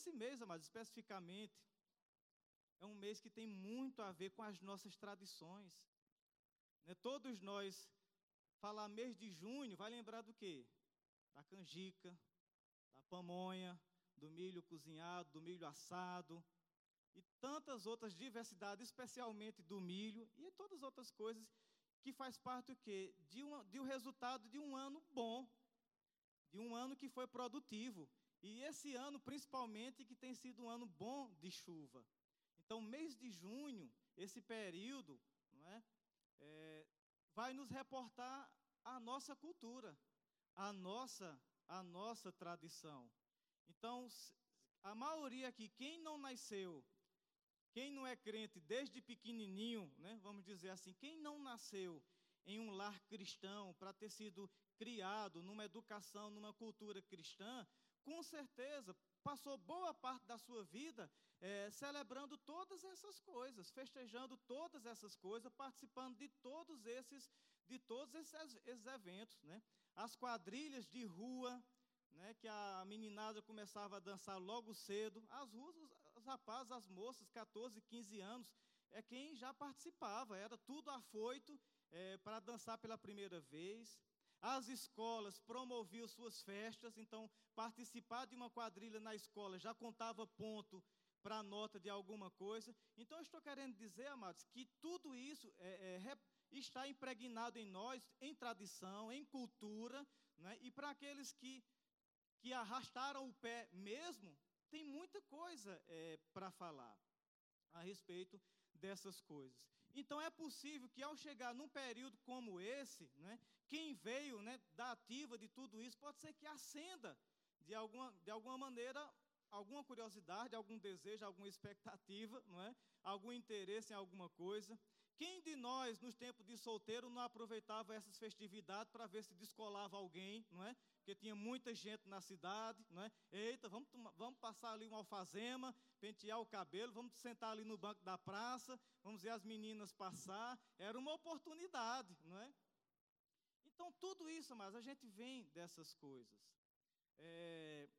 esse mês, amados, especificamente, é um mês que tem muito a ver com as nossas tradições. Né? Todos nós, falar mês de junho, vai lembrar do quê? Da canjica, da pamonha, do milho cozinhado, do milho assado, e tantas outras diversidades, especialmente do milho e todas as outras coisas que faz parte do quê? De um, de um resultado de um ano bom, de um ano que foi produtivo. E esse ano, principalmente, que tem sido um ano bom de chuva. Então, mês de junho, esse período, não é, é vai nos reportar a nossa cultura, a nossa, a nossa tradição. Então, a maioria aqui, quem não nasceu quem não é crente desde pequenininho, né, vamos dizer assim, quem não nasceu em um lar cristão, para ter sido criado numa educação, numa cultura cristã, com certeza passou boa parte da sua vida é, celebrando todas essas coisas, festejando todas essas coisas, participando de todos esses, de todos esses, esses eventos, né? As quadrilhas de rua, né, que a meninada começava a dançar logo cedo, as ruas, os rapazes, as moças, 14, 15 anos, é quem já participava, era tudo afoito é, para dançar pela primeira vez. As escolas promoviam suas festas, então participar de uma quadrilha na escola já contava ponto para a nota de alguma coisa. Então, eu estou querendo dizer, amados, que tudo isso é, é, está impregnado em nós, em tradição, em cultura, né? e para aqueles que, que arrastaram o pé mesmo, tem muita coisa é, para falar a respeito dessas coisas. Então é possível que ao chegar num período como esse, né, quem veio né, da ativa de tudo isso, pode ser que acenda de alguma, de alguma maneira alguma curiosidade, algum desejo, alguma expectativa, não é? algum interesse em alguma coisa. Quem de nós, nos tempos de solteiro, não aproveitava essas festividades para ver se descolava alguém, não é? Porque tinha muita gente na cidade, não é? Eita, vamos, vamos passar ali uma alfazema, pentear o cabelo, vamos sentar ali no banco da praça, vamos ver as meninas passar. Era uma oportunidade, não é? Então, tudo isso, mas a gente vem dessas coisas. É,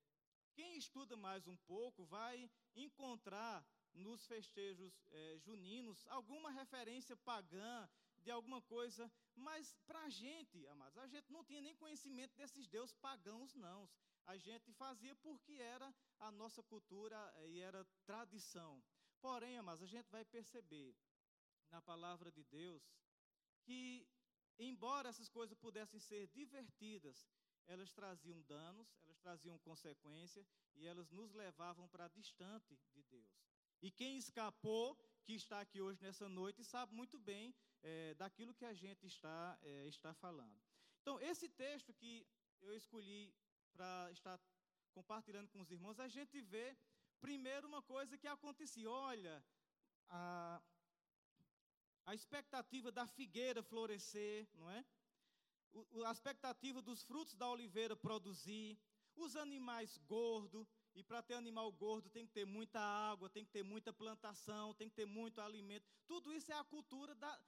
quem estuda mais um pouco vai encontrar nos festejos é, juninos alguma referência pagã de alguma coisa, mas para a gente, amados, a gente não tinha nem conhecimento desses deuses pagãos, não. A gente fazia porque era a nossa cultura eh, e era tradição. Porém, amados, a gente vai perceber na palavra de Deus que, embora essas coisas pudessem ser divertidas, elas traziam danos, elas traziam consequência e elas nos levavam para distante de Deus. E quem escapou, que está aqui hoje nessa noite, sabe muito bem é, daquilo que a gente está, é, está falando. Então, esse texto que eu escolhi para estar compartilhando com os irmãos, a gente vê, primeiro, uma coisa que acontecia. Olha, a, a expectativa da figueira florescer, não é? A expectativa dos frutos da oliveira produzir, os animais gordos, e para ter animal gordo tem que ter muita água, tem que ter muita plantação, tem que ter muito alimento. Tudo isso é a cultura da,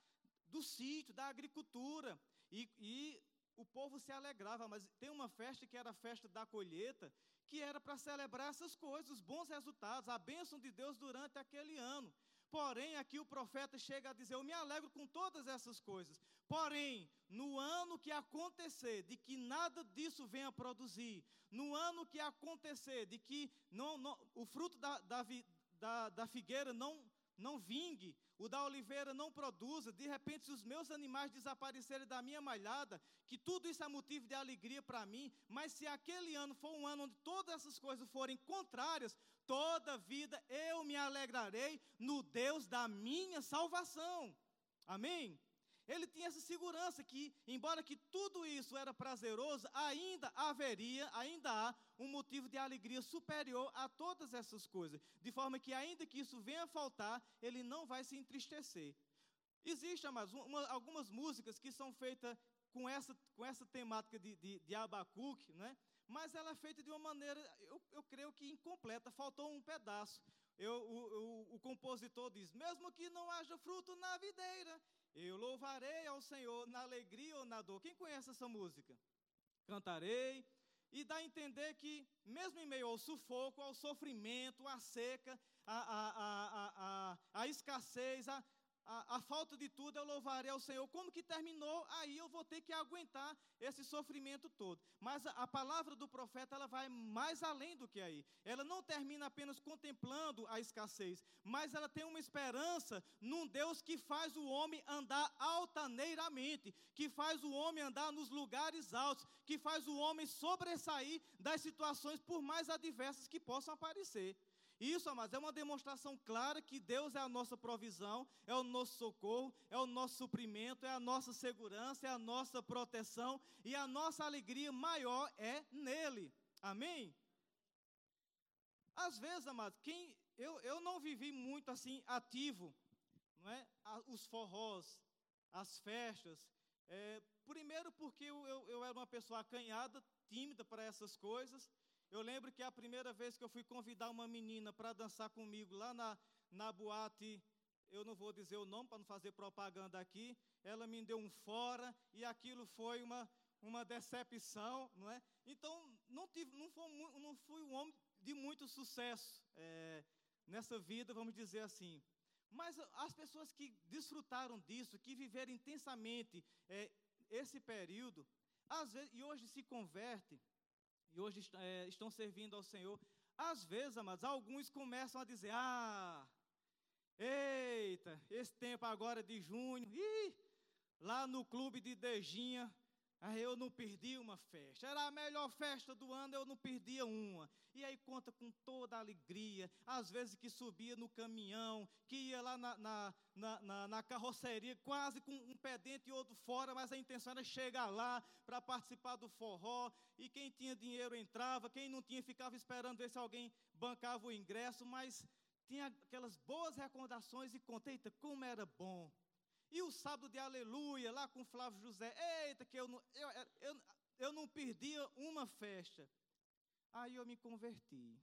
do sítio, da agricultura. E, e o povo se alegrava, mas tem uma festa que era a festa da colheita, que era para celebrar essas coisas, os bons resultados, a bênção de Deus durante aquele ano. Porém, aqui o profeta chega a dizer: Eu me alegro com todas essas coisas. Porém, no ano que acontecer de que nada disso venha produzir, no ano que acontecer de que não, não, o fruto da, da, da, da figueira não, não vingue, o da oliveira não produza, de repente, se os meus animais desaparecerem da minha malhada, que tudo isso é motivo de alegria para mim, mas se aquele ano for um ano onde todas essas coisas forem contrárias, toda vida eu me alegrarei no Deus da minha salvação. Amém? Ele tinha essa segurança que, embora que tudo isso era prazeroso, ainda haveria, ainda há um motivo de alegria superior a todas essas coisas, de forma que ainda que isso venha a faltar, ele não vai se entristecer. Existem uma, algumas músicas que são feitas com essa, com essa temática de, de, de Abacuque, né? mas ela é feita de uma maneira, eu, eu creio que incompleta, faltou um pedaço. Eu, o, o, o compositor diz: mesmo que não haja fruto na videira, eu louvarei ao Senhor na alegria ou na dor. Quem conhece essa música? Cantarei. e dá a entender que, mesmo em meio ao sufoco, ao sofrimento, à seca, à, à, à, à, escassez, a, a, falta de tudo, eu louvarei ao Senhor. Como que terminou, aí eu vou ter que aguentar esse sofrimento todo. Mas a, a, palavra do profeta, ela vai mais além do que aí. Ela não termina apenas contemplando a escassez, mas ela tem uma esperança num Deus que faz o homem andar altaneiramente, que faz o homem andar nos lugares altos, que faz o homem sobressair das situações, por mais adversas que possam aparecer. Isso, amados, é uma demonstração clara que Deus é a nossa provisão, é o nosso socorro, é o nosso suprimento, é a nossa segurança, é a nossa proteção e a nossa alegria maior é nele. Amém? Às vezes, amados, quem eu, eu não vivi muito assim ativo, não é? Os forrós, as festas. É, primeiro porque eu, eu, eu era uma pessoa acanhada, tímida para essas coisas. Eu lembro que a primeira vez que eu fui convidar uma menina para dançar comigo lá na, na boate, eu não vou dizer o nome para não fazer propaganda aqui, ela me deu um fora e aquilo foi uma, uma decepção, não é? Então, não, tive, não, foi, não fui um homem de muito sucesso é, nessa vida, vamos dizer assim. Mas as pessoas que desfrutaram disso, que viveram intensamente é, esse período, às vezes, e hoje se converte, e hoje é, estão servindo ao Senhor. Às vezes, amados, alguns começam a dizer: Ah, eita, esse tempo agora de junho, ih, lá no clube de Dejinha, Aí eu não perdi uma festa. Era a melhor festa do ano, eu não perdia uma. E aí conta com toda a alegria. Às vezes que subia no caminhão, que ia lá na, na, na, na carroceria, quase com um pé dentro e outro fora, mas a intenção era chegar lá para participar do forró. E quem tinha dinheiro entrava, quem não tinha ficava esperando ver se alguém bancava o ingresso, mas tinha aquelas boas recordações e conta, eita, como era bom e o sábado de aleluia, lá com Flávio José, eita, que eu não, eu, eu, eu não perdia uma festa. Aí eu me converti.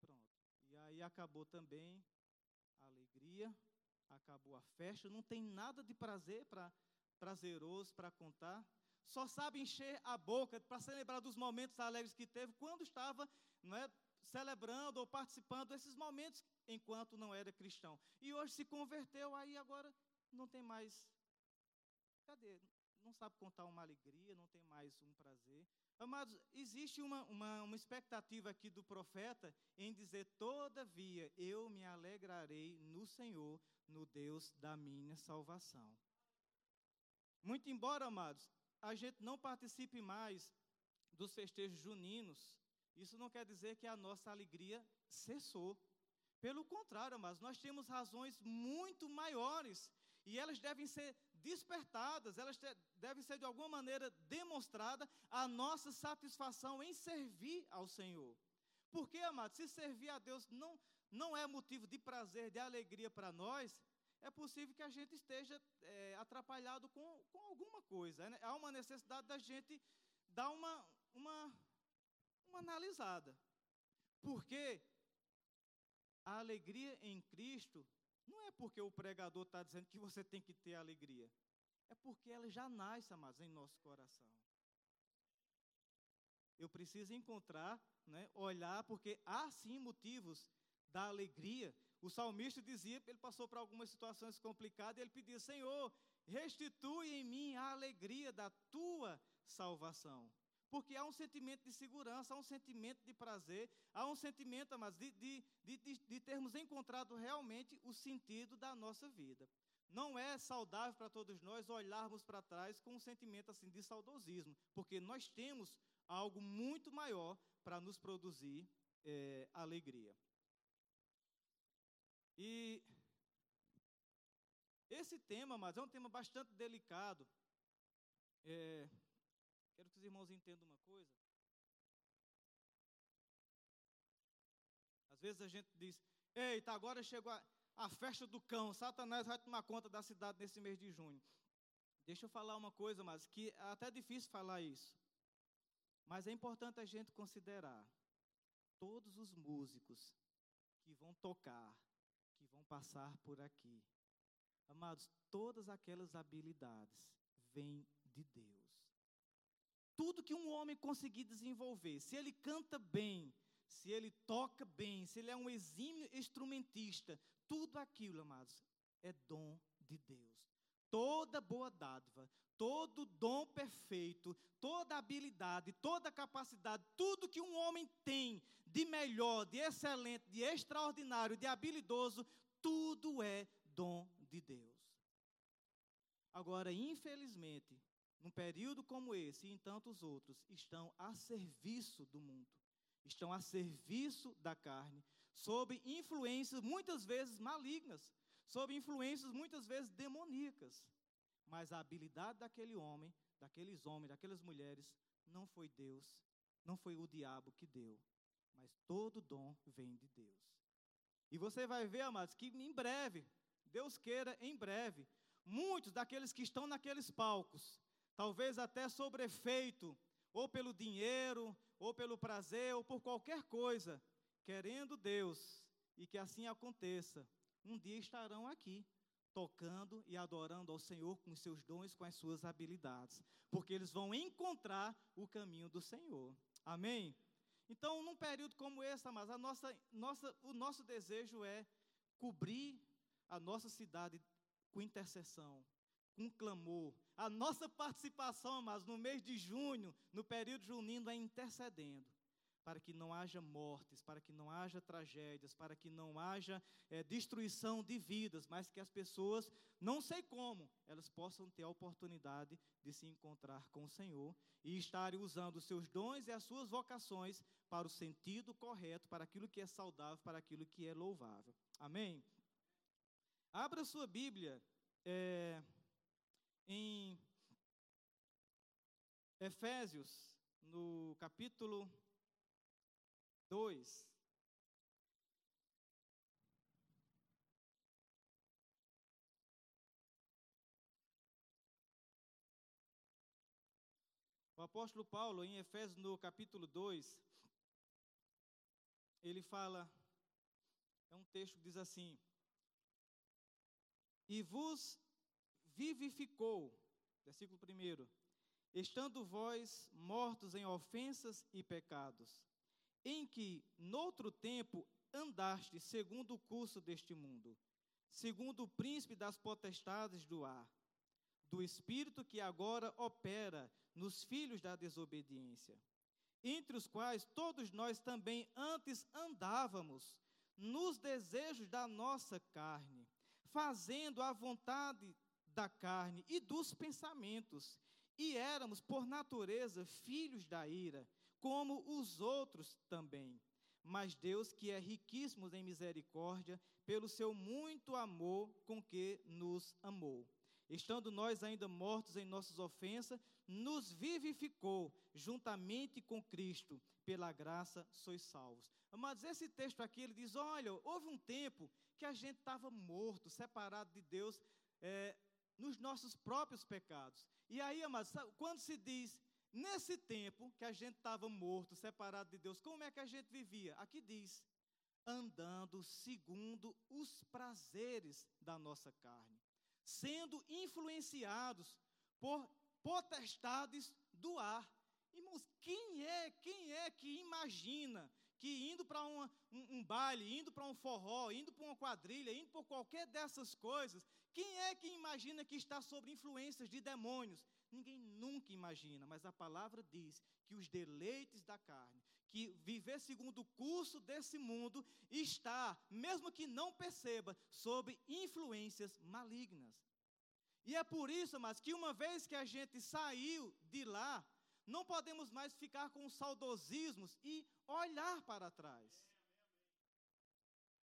Pronto. E aí acabou também a alegria, acabou a festa. Não tem nada de prazer para prazeroso para contar. Só sabe encher a boca para celebrar dos momentos alegres que teve quando estava não é, celebrando ou participando desses momentos enquanto não era cristão. E hoje se converteu, aí agora não tem mais. Cadê? Não sabe contar uma alegria, não tem mais um prazer. Amados, existe uma, uma, uma expectativa aqui do profeta em dizer: Todavia eu me alegrarei no Senhor, no Deus da minha salvação. Muito embora, amados, a gente não participe mais dos festejos juninos, isso não quer dizer que a nossa alegria cessou. Pelo contrário, amados, nós temos razões muito maiores e elas devem ser despertadas, elas devem ser de alguma maneira demonstrada a nossa satisfação em servir ao Senhor. Porque, amado, se servir a Deus não, não é motivo de prazer, de alegria para nós, é possível que a gente esteja é, atrapalhado com, com alguma coisa. Né? Há uma necessidade da gente dar uma, uma, uma analisada. Porque a alegria em Cristo não é porque o pregador está dizendo que você tem que ter alegria. É porque ela já nasce, amados, em nosso coração. Eu preciso encontrar, né, olhar, porque há sim motivos da alegria. O salmista dizia, ele passou por algumas situações complicadas, ele pedia, Senhor, restitui em mim a alegria da tua salvação. Porque há um sentimento de segurança, há um sentimento de prazer, há um sentimento, mas de, de, de, de, termos encontrado realmente o sentido da nossa vida. Não é saudável para todos nós olharmos para trás com um sentimento assim de saudosismo, porque nós temos algo muito maior para nos produzir é, alegria. E esse tema, mas é um tema bastante delicado. É, Quero que os irmãos entendam uma coisa. Às vezes a gente diz: Eita, agora chegou a, a festa do cão, Satanás vai tomar conta da cidade nesse mês de junho. Deixa eu falar uma coisa, mas que é até difícil falar isso. Mas é importante a gente considerar todos os músicos que vão tocar, que vão passar por aqui. Amados, todas aquelas habilidades vêm de Deus. Tudo que um homem conseguir desenvolver, se ele canta bem, se ele toca bem, se ele é um exímio instrumentista, tudo aquilo, amados, é dom de Deus. Toda boa dádiva, todo dom perfeito, toda habilidade, toda capacidade, tudo que um homem tem de melhor, de excelente, de extraordinário, de habilidoso, tudo é dom de Deus. Agora, infelizmente, num período como esse e em tantos outros, estão a serviço do mundo, estão a serviço da carne, sob influências muitas vezes malignas, sob influências muitas vezes demoníacas. Mas a habilidade daquele homem, daqueles homens, daquelas mulheres, não foi Deus, não foi o diabo que deu, mas todo dom vem de Deus. E você vai ver, amados, que em breve, Deus queira, em breve, muitos daqueles que estão naqueles palcos, talvez até sobre efeito, ou pelo dinheiro, ou pelo prazer, ou por qualquer coisa, querendo Deus, e que assim aconteça, um dia estarão aqui, tocando e adorando ao Senhor com os seus dons, com as suas habilidades, porque eles vão encontrar o caminho do Senhor. Amém? Então, num período como esse, mas a nossa, nossa, o nosso desejo é cobrir a nossa cidade com intercessão, com clamor. A nossa participação, mas no mês de junho, no período junino, é intercedendo para que não haja mortes, para que não haja tragédias, para que não haja é, destruição de vidas, mas que as pessoas, não sei como, elas possam ter a oportunidade de se encontrar com o Senhor e estarem usando os seus dons e as suas vocações para o sentido correto, para aquilo que é saudável, para aquilo que é louvável. Amém? Abra sua Bíblia é, em Efésios, no capítulo 2. O apóstolo Paulo, em Efésios, no capítulo 2, ele fala, é um texto que diz assim: E vos vivificou, versículo 1, estando vós mortos em ofensas e pecados, em que, noutro tempo, andaste segundo o curso deste mundo, segundo o príncipe das potestades do ar, do espírito que agora opera nos filhos da desobediência, entre os quais todos nós também antes andávamos, nos desejos da nossa carne, fazendo a vontade da carne e dos pensamentos, e éramos, por natureza, filhos da ira como os outros também. Mas Deus, que é riquíssimo em misericórdia, pelo seu muito amor com que nos amou. Estando nós ainda mortos em nossas ofensas, nos vivificou juntamente com Cristo, pela graça sois salvos. Mas esse texto aqui, ele diz: olha, houve um tempo que a gente estava morto, separado de Deus, é, nos nossos próprios pecados. E aí, amados, quando se diz Nesse tempo que a gente estava morto, separado de Deus, como é que a gente vivia? Aqui diz: andando segundo os prazeres da nossa carne, sendo influenciados por potestades do ar. Irmãos, quem é, quem é que imagina que indo para um, um, baile, indo para um forró, indo para uma quadrilha, indo por qualquer dessas coisas, quem é que imagina que está sob influências de demônios? Ninguém nunca imagina, mas a palavra diz que os deleites da carne, que viver segundo o curso desse mundo, está, mesmo que não perceba, sob influências malignas. E é por isso, mas que uma vez que a gente saiu de lá, não podemos mais ficar com saudosismos e olhar para trás.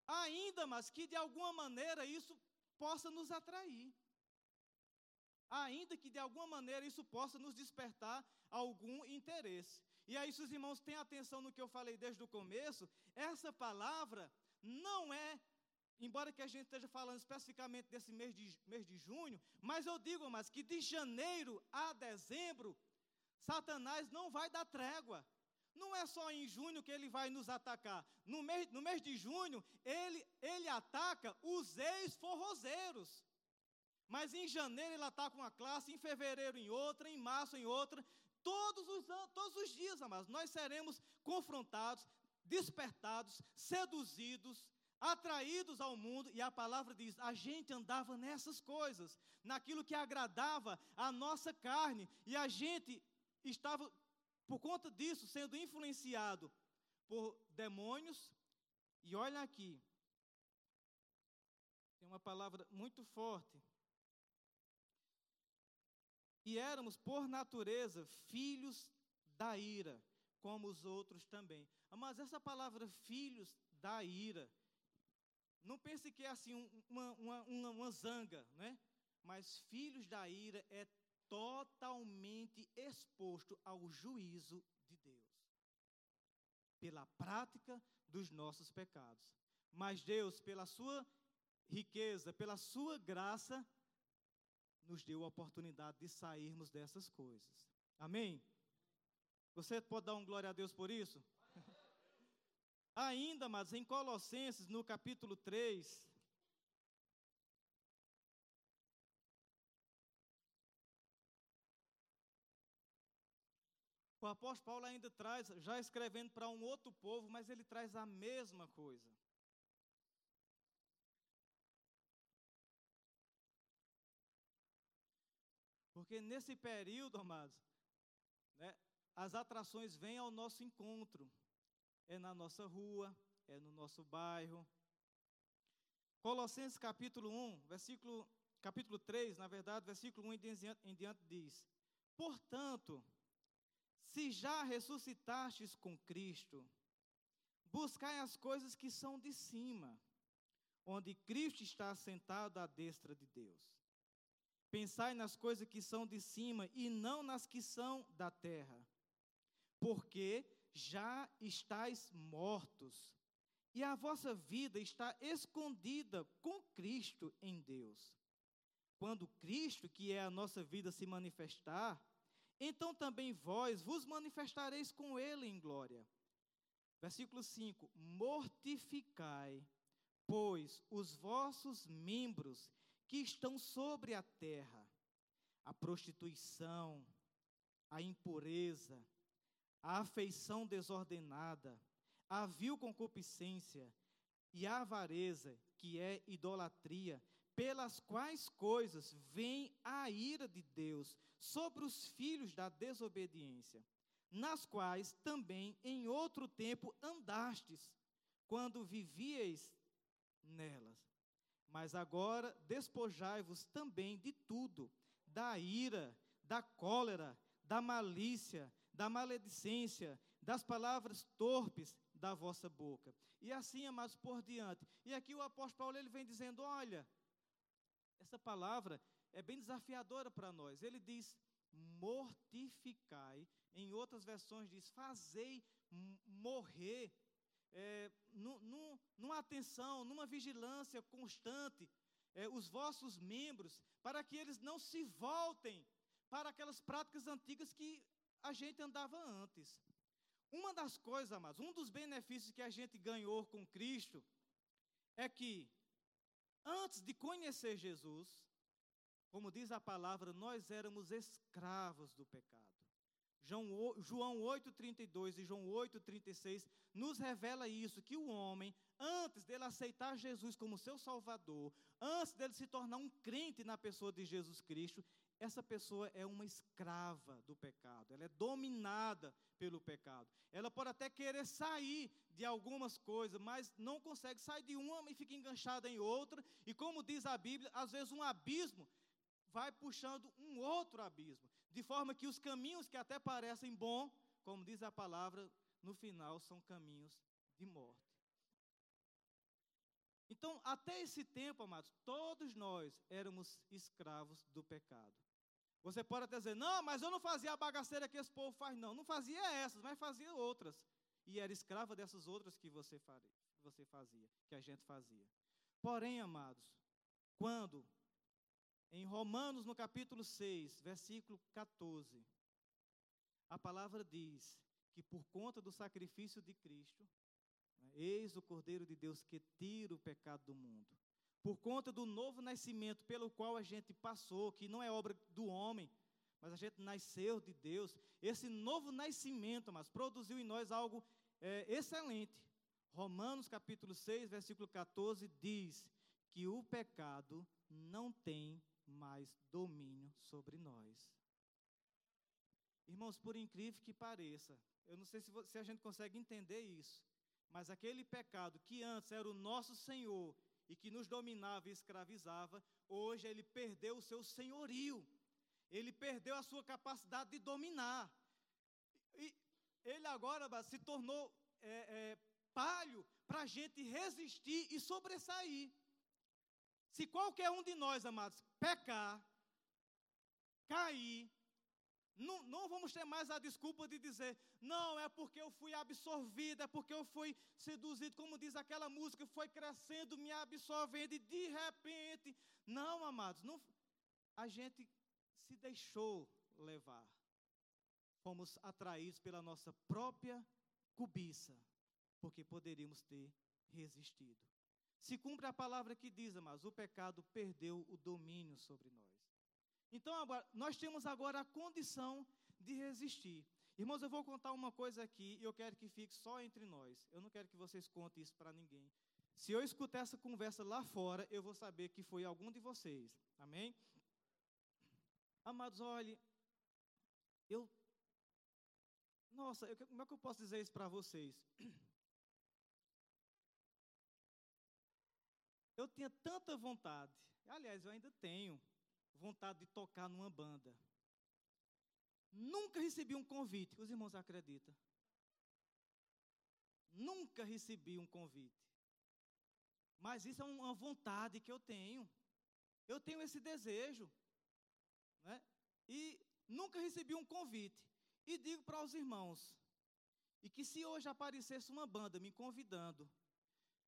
Ainda, mas que de alguma maneira isso possa nos atrair ainda que de alguma maneira isso possa nos despertar algum interesse. E aí, se os irmãos têm atenção no que eu falei desde o começo, essa palavra não é, embora que a gente esteja falando especificamente desse mês de, mês de junho, mas eu digo, mas que de janeiro a dezembro, Satanás não vai dar trégua. Não é só em junho que ele vai nos atacar. No mês, no mês de junho, ele, ele ataca os ex-forrozeiros. Mas em janeiro ela está com uma classe, em fevereiro em outra, em março em outra. Todos os, todos os dias, amados, nós seremos confrontados, despertados, seduzidos, atraídos ao mundo, e a palavra diz: a gente andava nessas coisas, naquilo que agradava a nossa carne, e a gente estava, por conta disso, sendo influenciado por demônios, e olha aqui, tem uma palavra muito forte. E éramos, por natureza, filhos da ira, como os outros também. Mas essa palavra filhos da ira, não pense que é assim uma, uma, uma, uma zanga, né? Mas filhos da ira é totalmente exposto ao juízo de Deus, pela prática dos nossos pecados. Mas Deus, pela sua riqueza, pela sua graça, nos deu a oportunidade de sairmos dessas coisas. Amém? Você pode dar um glória a Deus por isso? Ainda, mas em Colossenses, no capítulo 3, O apóstolo Paulo ainda traz, já escrevendo para um outro povo, mas ele traz a mesma coisa. Porque nesse período, amados, né, as atrações vêm ao nosso encontro. É na nossa rua, é no nosso bairro. Colossenses capítulo 1, versículo, capítulo 3, na verdade, versículo 1 em diante, em diante diz: Portanto, se já ressuscitastes com Cristo, buscai as coisas que são de cima, onde Cristo está assentado à destra de Deus. Pensai nas coisas que são de cima e não nas que são da terra, porque já estáis mortos, e a vossa vida está escondida com Cristo em Deus. Quando Cristo, que é a nossa vida, se manifestar, então também vós vos manifestareis com Ele em glória. Versículo 5: Mortificai, pois, os vossos membros que estão sobre a terra, a prostituição, a impureza, a afeição desordenada, a vil concupiscência e a avareza, que é idolatria, pelas quais coisas vem a ira de Deus sobre os filhos da desobediência, nas quais também em outro tempo andastes, quando vivieis nelas. Mas agora despojai-vos também de tudo, da ira, da cólera, da malícia, da maledicência, das palavras torpes da vossa boca. E assim, amados, por diante. E aqui o apóstolo Paulo ele vem dizendo: olha, essa palavra é bem desafiadora para nós. Ele diz: mortificai. Em outras versões diz: fazei morrer é, numa atenção, numa vigilância constante, é, os vossos membros, para que eles não se voltem para aquelas práticas antigas que a gente andava antes. Uma das coisas, amados, um dos benefícios que a gente ganhou com Cristo é que, antes de conhecer Jesus, como diz a palavra, nós éramos escravos do pecado. João 8,32 e João 8,36 nos revela isso, que o homem, antes dele aceitar Jesus como seu Salvador, antes dele se tornar um crente na pessoa de Jesus Cristo, essa pessoa é uma escrava do pecado, ela é dominada pelo pecado. Ela pode até querer sair de algumas coisas, mas não consegue sair de uma e fica enganchada em outra, e como diz a Bíblia, às vezes um abismo vai puxando um outro abismo, de forma que os caminhos que até parecem bons, como diz a palavra, no final são caminhos de morte. Então, até esse tempo, amados, todos nós éramos escravos do pecado. Você pode até dizer, não, mas eu não fazia a bagaceira que esse povo faz, não. Não fazia essas, mas fazia outras. E era escrava dessas outras que você, faria, que você fazia, que a gente fazia. Porém, amados, quando em Romanos, no capítulo 6, versículo 14, a palavra diz que por conta do sacrifício de Cristo, eis o Cordeiro de Deus que tira o pecado do mundo. Por conta do novo nascimento pelo qual a gente passou, que não é obra do homem, mas a gente nasceu de Deus. Esse novo nascimento, mas produziu em nós algo é, excelente. Romanos capítulo 6, versículo 14 diz que o pecado não tem mais domínio sobre nós. Irmãos, por incrível que pareça, eu não sei se, se a gente consegue entender isso, mas aquele pecado que antes era o nosso Senhor e que nos dominava e escravizava, hoje ele perdeu o seu senhorio, ele perdeu a sua capacidade de dominar. E ele agora se tornou é, é, palho para a gente resistir e sobressair. Se qualquer um de nós, amados, pecar, cair, não, não, vamos ter mais a desculpa de dizer, não, é porque eu fui absorvido, é porque eu fui seduzido, como diz aquela música, foi crescendo, me absorvendo, e de repente. Não, amados, não, a gente se deixou levar. Fomos atraídos pela nossa própria cobiça, porque poderíamos ter resistido. Se cumpre a palavra que diz, amados, o pecado perdeu o domínio sobre nós. Então, agora, nós temos agora a condição de resistir. Irmãos, eu vou contar uma coisa aqui e eu quero que fique só entre nós. Eu não quero que vocês contem isso para ninguém. Se eu escutar essa conversa lá fora, eu vou saber que foi algum de vocês. Amém? Amados, olhe, eu. Nossa, eu, como é que eu posso dizer isso para vocês? Eu tinha tanta vontade, aliás, eu ainda tenho, vontade de tocar numa banda. Nunca recebi um convite, os irmãos acreditam? Nunca recebi um convite. Mas isso é uma vontade que eu tenho. Eu tenho esse desejo. Né? E nunca recebi um convite. E digo para os irmãos: e que se hoje aparecesse uma banda me convidando,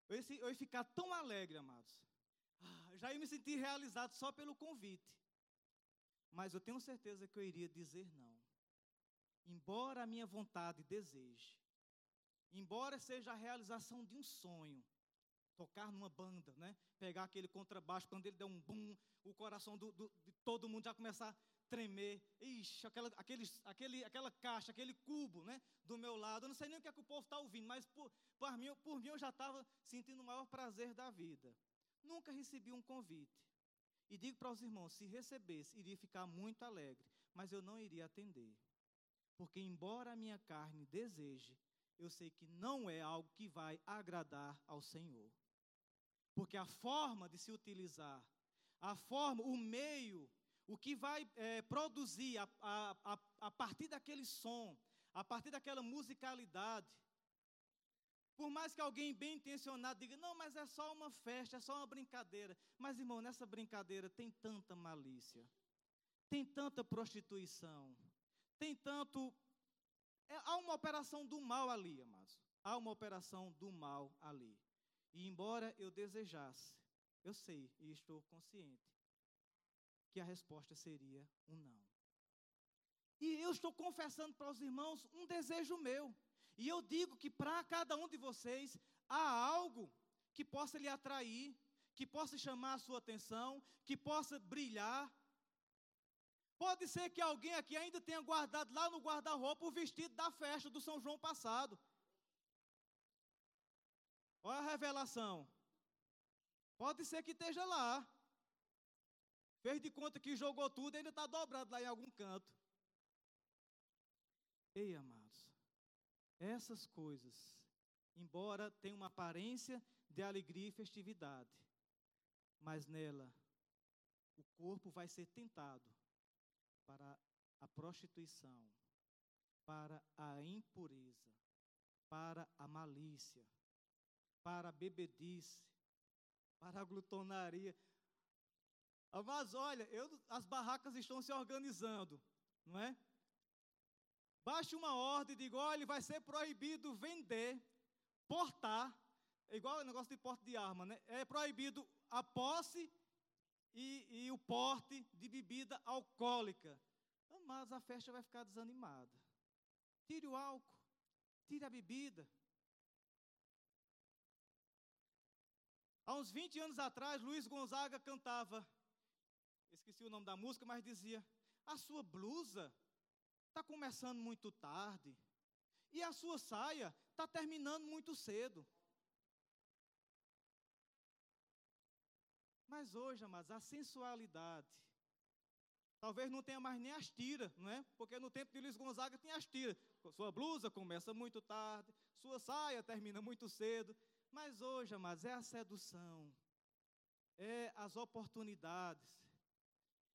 eu ia, ficar tão alegre, amados. Já ia me sentir realizado só pelo convite. Mas eu tenho certeza que eu iria dizer não. Embora a minha vontade deseje, embora seja a realização de um sonho, tocar numa banda, né? Pegar aquele contrabaixo, quando ele der um boom, o coração do, do, de todo mundo já começar a tremer. Ixi, aquela, aqueles, aquele, aquela caixa, aquele cubo, né? Do meu lado. Eu não sei nem o que, é que o povo está ouvindo, mas por, por, mim, por mim eu já estava sentindo o maior prazer da vida. Nunca recebi um convite. E digo para os irmãos: se recebesse, iria ficar muito alegre, mas eu não iria atender. Porque, embora a minha carne deseje, eu sei que não é algo que vai agradar ao Senhor. Porque a forma de se utilizar, a forma, o meio, o que vai é, produzir a, a, a, a partir daquele som, a partir daquela musicalidade, por mais que alguém bem intencionado diga, não, mas é só uma festa, é só uma brincadeira. Mas, irmão, nessa brincadeira tem tanta malícia, tem tanta prostituição, tem tanto. É, há uma operação do mal ali, amados. Há uma operação do mal ali. E embora eu desejasse, eu sei e estou consciente que a resposta seria um não. E eu estou confessando para os irmãos um desejo meu. E eu digo que para cada um de vocês há algo que possa lhe atrair, que possa chamar a sua atenção, que possa brilhar. Pode ser que alguém aqui ainda tenha guardado lá no guarda-roupa o vestido da festa do São João passado. Olha a revelação. Pode ser que esteja lá. Fez de conta que jogou tudo e ainda está dobrado lá em algum canto. Ei, amado. Essas coisas, embora tenham uma aparência de alegria e festividade, mas nela o corpo vai ser tentado para a prostituição, para a impureza, para a malícia, para a bebedice, para a glutonaria. Mas olha, eu, as barracas estão se organizando, não é? Baixe uma ordem e diga: olha, vai ser proibido vender, portar, igual o negócio de porte de arma, né? É proibido a posse e, e o porte de bebida alcoólica. Mas a festa vai ficar desanimada. Tire o álcool, tire a bebida. Há uns 20 anos atrás, Luiz Gonzaga cantava, esqueci o nome da música, mas dizia: a sua blusa está começando muito tarde e a sua saia está terminando muito cedo. Mas hoje, amados, a sensualidade, talvez não tenha mais nem as tiras, não é? Porque no tempo de Luiz Gonzaga tinha as tiras. Sua blusa começa muito tarde, sua saia termina muito cedo. Mas hoje, amados, é a sedução, é as oportunidades.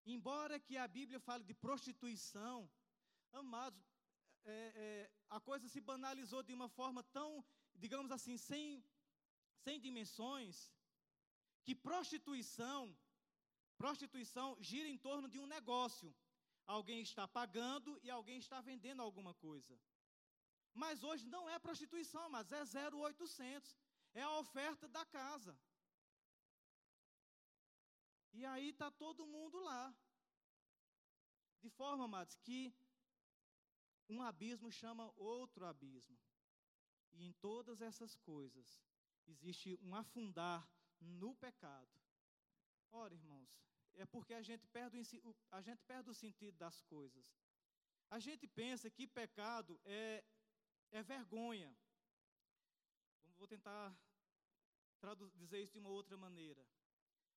Embora que a Bíblia fale de prostituição, amados, é, é, a coisa se banalizou de uma forma tão, digamos assim, sem, sem dimensões, que prostituição, prostituição gira em torno de um negócio. Alguém está pagando e alguém está vendendo alguma coisa. Mas hoje não é prostituição, mas é 0800. É a oferta da casa. E aí está todo mundo lá. De forma, amados, que um abismo chama outro abismo. E em todas essas coisas existe um afundar no pecado. Ora, irmãos, é porque a gente perde o, a gente perde o sentido das coisas. A gente pensa que pecado é, é vergonha. Vou tentar dizer isso de uma outra maneira.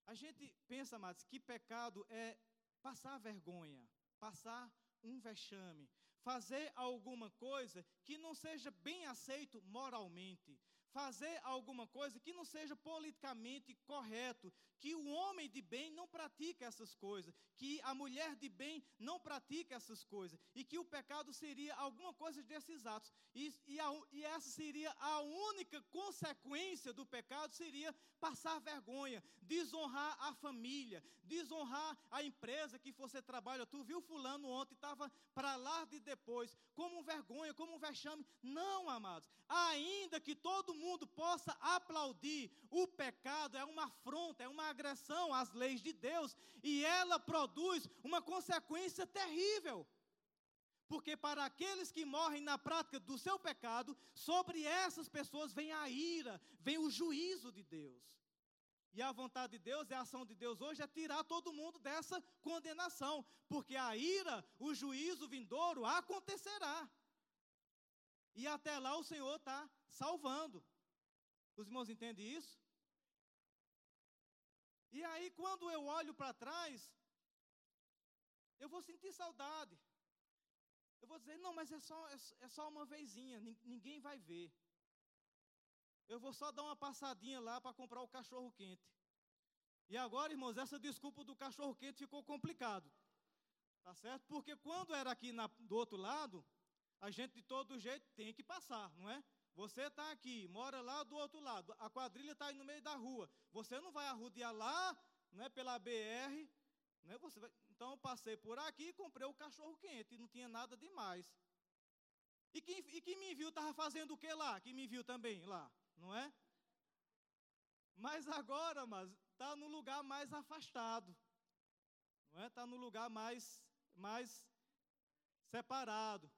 A gente pensa, amados, que pecado é passar vergonha, passar um vexame, fazer alguma coisa que não seja bem aceito moralmente, fazer alguma coisa que não seja politicamente correto, que o homem de bem não pratique essas coisas, que a mulher de bem não pratique essas coisas, e que o pecado seria alguma coisa desses atos. E, e, a, e essa seria a única consequência do pecado, seria passar vergonha, desonrar a família, desonrar a empresa que você trabalha. Tu viu fulano ontem, estava para lá de depois, como vergonha, como um vexame. Não, amados, ainda que todo mundo possa aplaudir, o pecado é uma afronta, é uma agressão às leis de Deus, e ela produz uma consequência terrível. Porque para aqueles que morrem na prática do seu pecado, sobre essas pessoas vem a ira, vem o juízo de Deus. E a vontade de Deus, a ação de Deus hoje é tirar todo mundo dessa condenação, porque a ira, o juízo vindouro acontecerá. E até lá o Senhor está salvando. Os irmãos entendem isso? E aí, quando eu olho para trás, eu vou sentir saudade. Eu vou dizer, não, mas é só, é, é só uma vezinha, ninguém vai ver. Eu vou só dar uma passadinha lá para comprar o cachorro quente. E agora, irmãos, essa desculpa do cachorro quente ficou complicado. Tá certo? Porque quando era aqui na, do outro lado, a gente de todo jeito tem que passar, não é? Você está aqui, mora lá do outro lado, a quadrilha está aí no meio da rua. Você não vai arrudear lá, né, pela BR, né, você vai, então eu passei por aqui e comprei o cachorro quente, não tinha nada demais. E quem, e quem me viu estava fazendo o que lá? Quem me viu também lá, não é? Mas agora, mas está no lugar mais afastado, não é? Está no lugar mais, mais separado.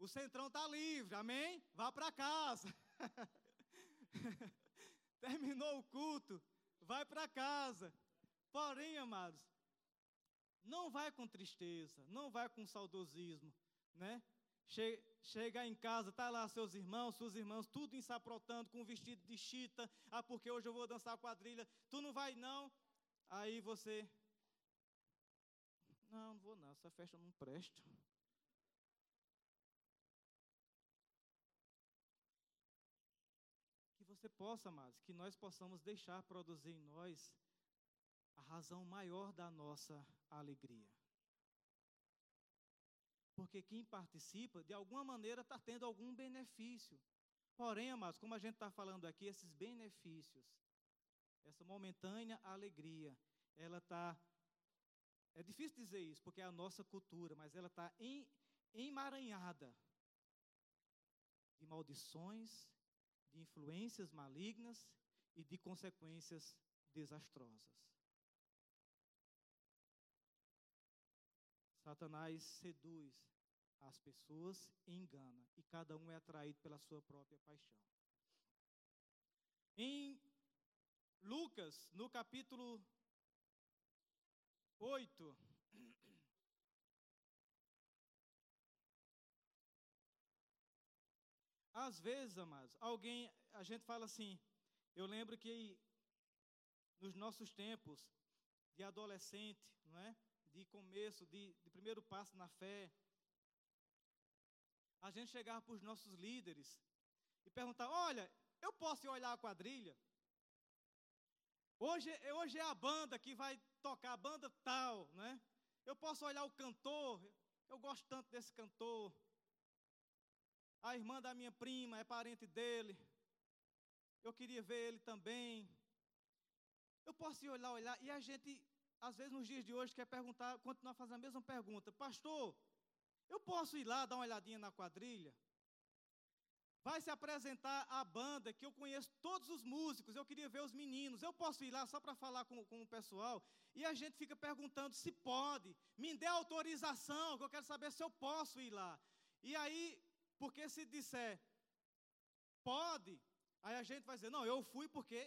O centrão está livre, amém? Vá para casa. Terminou o culto, vai para casa. Porém, amados, não vai com tristeza, não vai com saudosismo, né? Che chega em casa, tá lá seus irmãos, suas irmãs, tudo ensaprotando com vestido de chita. Ah, porque hoje eu vou dançar quadrilha. Tu não vai não? Aí você Não, não vou não, essa festa não presta. Você possa, amados, que nós possamos deixar produzir em nós a razão maior da nossa alegria. Porque quem participa, de alguma maneira, está tendo algum benefício. Porém, amados, como a gente está falando aqui, esses benefícios, essa momentânea alegria, ela está. É difícil dizer isso, porque é a nossa cultura, mas ela está emaranhada de maldições, de influências malignas e de consequências desastrosas. Satanás seduz as pessoas e engana, e cada um é atraído pela sua própria paixão. Em Lucas, no capítulo 8, às vezes, amados, alguém, a gente fala assim, eu lembro que nos nossos tempos de adolescente, não é? De começo, de, de primeiro passo na fé, a gente chegava para os nossos líderes e perguntar: olha, eu posso ir olhar a quadrilha? Hoje, hoje é a banda que vai tocar, a banda tal, né? Eu posso olhar o cantor, eu gosto tanto desse cantor. A irmã da minha prima é parente dele. Eu queria ver ele também. Eu posso ir olhar, olhar. E a gente, às vezes, nos dias de hoje, quer perguntar, continuar fazendo a mesma pergunta. Pastor, eu posso ir lá dar uma olhadinha na quadrilha? Vai se apresentar a banda, que eu conheço todos os músicos, eu queria ver os meninos. Eu posso ir lá só para falar com, com o pessoal? E a gente fica perguntando se pode, me dê autorização, que eu quero saber se eu posso ir lá. E aí, porque se disser pode, aí a gente vai dizer, não, eu fui porque,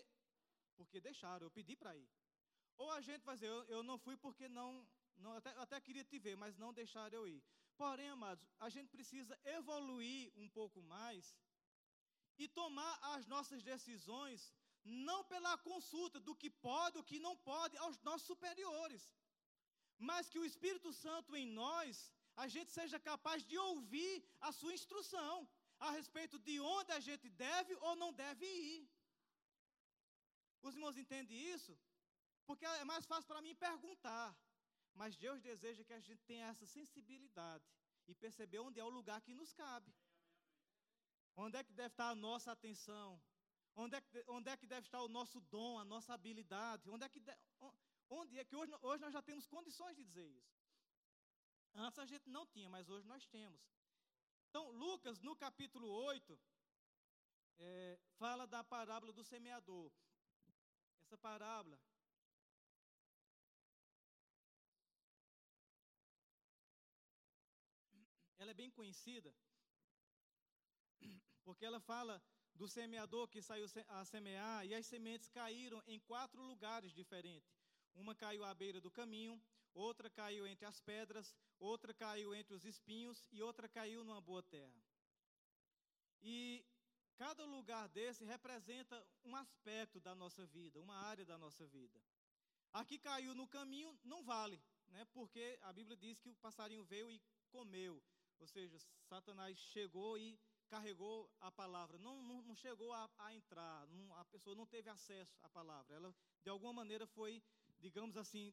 porque deixaram, eu pedi para ir. Ou a gente vai dizer, eu, eu não fui porque não, não até, até queria te ver, mas não deixaram eu ir. Porém, amados, a gente precisa evoluir um pouco mais e tomar as nossas decisões não pela consulta do que pode ou que não pode aos nossos superiores, mas que o Espírito Santo em nós, a gente seja capaz de ouvir a sua instrução a respeito de onde a gente deve ou não deve ir. Os irmãos entendem isso? Porque é mais fácil para mim perguntar. Mas Deus deseja que a gente tenha essa sensibilidade e perceber onde é o lugar que nos cabe. Onde é que deve estar a nossa atenção? Onde é que, onde é que deve estar o nosso dom, a nossa habilidade? Onde é que, de, onde é que hoje, hoje nós já temos condições de dizer isso? Antes a gente não tinha, mas hoje nós temos. Então, Lucas, no capítulo 8, é, fala da parábola do semeador. Essa parábola ela é bem conhecida, porque ela fala do semeador que saiu a semear, e as sementes caíram em quatro lugares diferentes. Uma caiu à beira do caminho, outra caiu entre as pedras, outra caiu entre os espinhos e outra caiu numa boa terra. E cada lugar desse representa um aspecto da nossa vida, uma área da nossa vida. Aqui caiu no caminho, não vale, né? porque a Bíblia diz que o passarinho veio e comeu. Ou seja, Satanás chegou e carregou a palavra, não, não, não chegou a, a entrar, não, a pessoa não teve acesso à palavra. Ela, de alguma maneira, foi, digamos assim,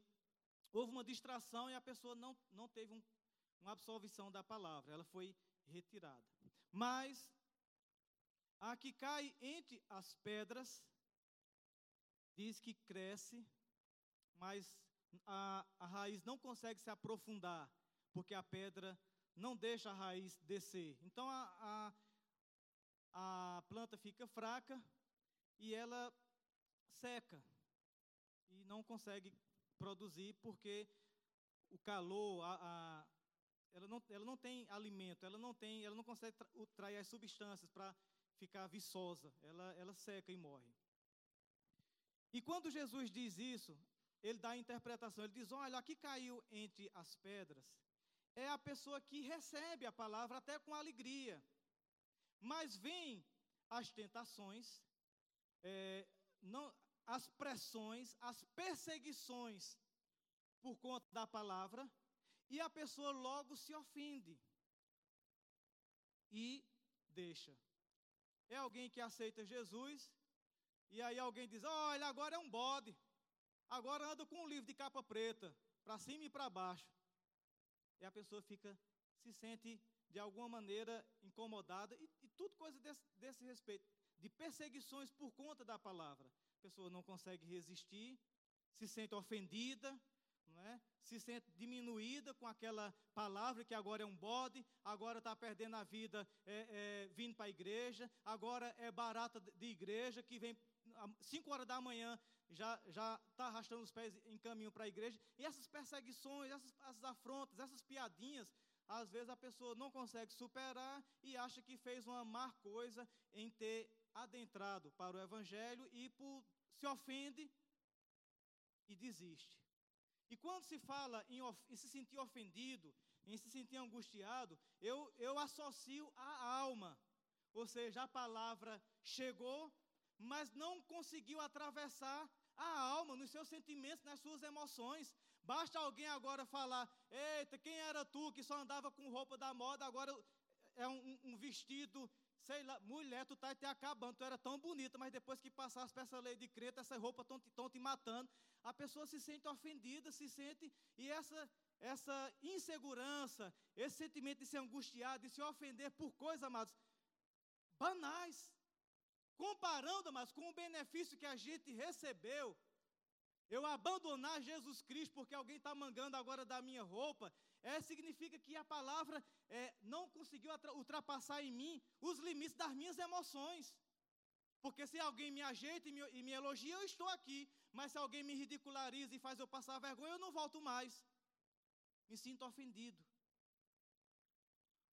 houve uma distração e a pessoa não, não teve um, uma absolvição da palavra, ela foi retirada. Mas a que cai entre as pedras, diz que cresce, mas a, a raiz não consegue se aprofundar, porque a pedra não deixa a raiz descer. Então a, a, a planta fica fraca e ela seca e não consegue produzir porque o calor, a, a, ela, não, ela não tem alimento, ela não tem, ela não consegue trair as substâncias para ficar viçosa, ela, ela seca e morre. E quando Jesus diz isso, ele dá a interpretação, ele diz: olha, aqui caiu entre as pedras é a pessoa que recebe a palavra até com alegria. Mas vem as tentações, é, não, as pressões, as perseguições por conta da palavra, e a pessoa logo se ofende e deixa. É alguém que aceita Jesus, e aí alguém diz: Olha, agora é um bode, agora anda com um livro de capa preta, para cima e para baixo e a pessoa fica, se sente de alguma maneira incomodada, e, e tudo coisa desse, desse respeito, de perseguições por conta da palavra. A pessoa não consegue resistir, se sente ofendida, é? se sente diminuída com aquela palavra que agora é um bode, agora está perdendo a vida é, é, vindo para a igreja, agora é barata de igreja, que vem às 5 horas da manhã já já está arrastando os pés em caminho para a igreja. E essas perseguições, essas, essas afrontas, essas piadinhas, às vezes a pessoa não consegue superar e acha que fez uma má coisa em ter adentrado para o evangelho e por, se ofende e desiste. E quando se fala em, em, se sentir ofendido, em se sentir angustiado, eu, eu associo a alma. Ou seja, a palavra chegou, mas não conseguiu atravessar a alma, nos seus sentimentos, nas suas emoções. Basta alguém agora falar: Eita, quem era tu que só andava com roupa da moda, agora é um, um vestido, sei lá, mulher, tu tá te acabando, tu era tão bonita, mas depois que passasse para essa lei de crente, essa roupa estão te matando. A pessoa se sente ofendida, se sente, e essa, essa insegurança, esse sentimento de ser angustiado, de se ofender por coisas, amados, banais. Comparando, mas com o benefício que a gente recebeu, eu abandonar Jesus Cristo porque alguém está mangando agora da minha roupa, é, significa que a palavra é, não conseguiu ultrapassar em mim os limites das minhas emoções. Porque se alguém me ajeita e me, e me elogia, eu estou aqui. Mas se alguém me ridiculariza e faz eu passar vergonha, eu não volto mais. Me sinto ofendido.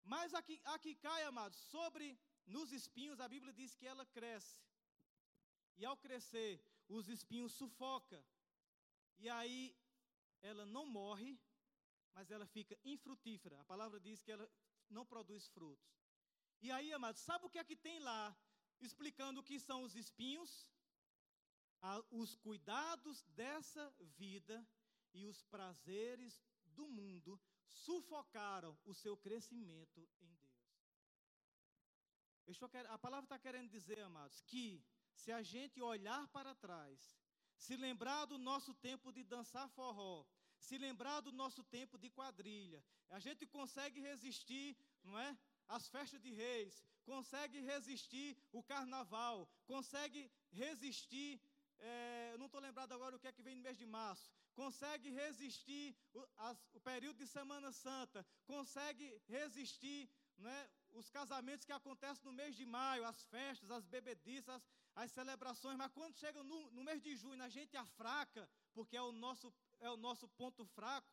Mas aqui, aqui cai, amados, sobre nos espinhos, a Bíblia diz que ela cresce. E ao crescer, os espinhos sufoca. E aí ela não morre, mas ela fica infrutífera. A palavra diz que ela não produz frutos. E aí, amados, sabe o que é que tem lá, explicando o que são os espinhos? Os cuidados dessa vida e os prazeres do mundo sufocaram o seu crescimento em Deus. a palavra está querendo dizer, amados, que se a gente olhar para trás se lembrar do nosso tempo de dançar forró, se lembrar do nosso tempo de quadrilha, a gente consegue resistir, não é? As festas de reis, consegue resistir o carnaval, consegue resistir, é, não estou lembrado agora o que é que vem no mês de março, consegue resistir o, as, o período de Semana Santa, consegue resistir não é, os casamentos que acontecem no mês de maio, as festas, as bebediças, as celebrações, mas quando chega no, no mês de junho, a gente afraca, porque é o nosso, é o nosso ponto fraco,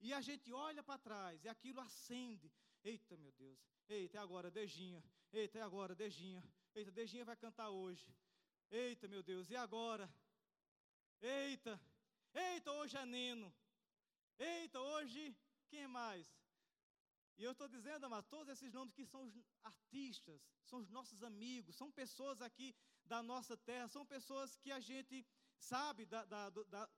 e a gente olha para trás e aquilo acende. Eita, meu Deus. Eita, é agora, Dejinha. Eita, é agora, Dejinha. Eita, Dejinha vai cantar hoje. Eita, meu Deus, e agora? Eita, eita, hoje é Neno. Eita, hoje, quem mais? E eu estou dizendo, amados, todos esses nomes que são os artistas, são os nossos amigos, são pessoas aqui da nossa terra, são pessoas que a gente sabe da, da, da,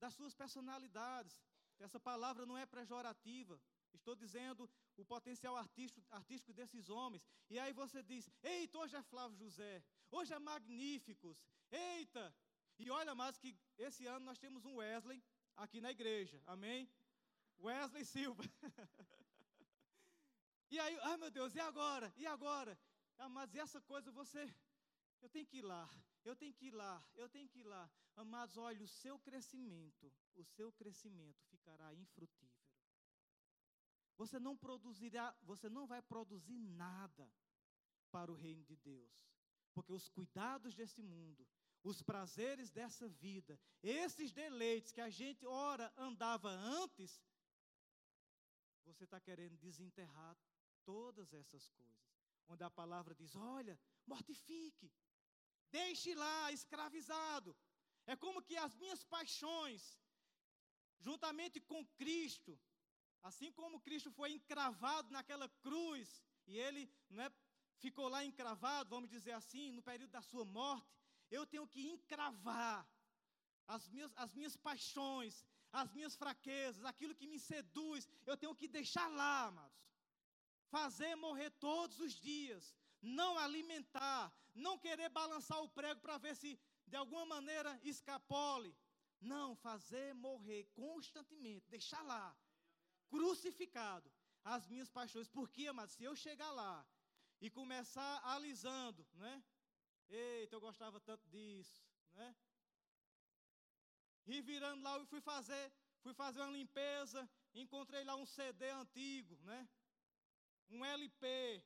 das suas personalidades. Essa palavra não é pejorativa. Estou dizendo o potencial artístico, artístico desses homens. E aí você diz: Eita, hoje é Flávio José, hoje é Magníficos, eita! E olha mais que esse ano nós temos um Wesley aqui na igreja, amém? Wesley Silva. E aí, ai meu Deus, e agora? E agora? E essa coisa você, eu tenho que ir lá, eu tenho que ir lá, eu tenho que ir lá. Amados, olha, o seu crescimento, o seu crescimento ficará infrutífero. Você não produzirá, você não vai produzir nada para o reino de Deus. Porque os cuidados desse mundo, os prazeres dessa vida, esses deleites que a gente ora andava antes, você está querendo desenterrar todas essas coisas. Onde a palavra diz: olha, mortifique, deixe lá escravizado. É como que as minhas paixões, juntamente com Cristo, assim como Cristo foi encravado naquela cruz, e ele não é, ficou lá encravado, vamos dizer assim, no período da sua morte, eu tenho que encravar as minhas, as minhas paixões, as minhas fraquezas, aquilo que me seduz, eu tenho que deixar lá, amados fazer morrer todos os dias, não alimentar, não querer balançar o prego para ver se de alguma maneira escapole. Não, fazer morrer constantemente, deixar lá, crucificado, as minhas paixões. Porque, amados, se eu chegar lá e começar alisando, né? Eita, eu gostava tanto disso, né? E virando lá, eu fui fazer, fui fazer uma limpeza, encontrei lá um CD antigo, né? um LP,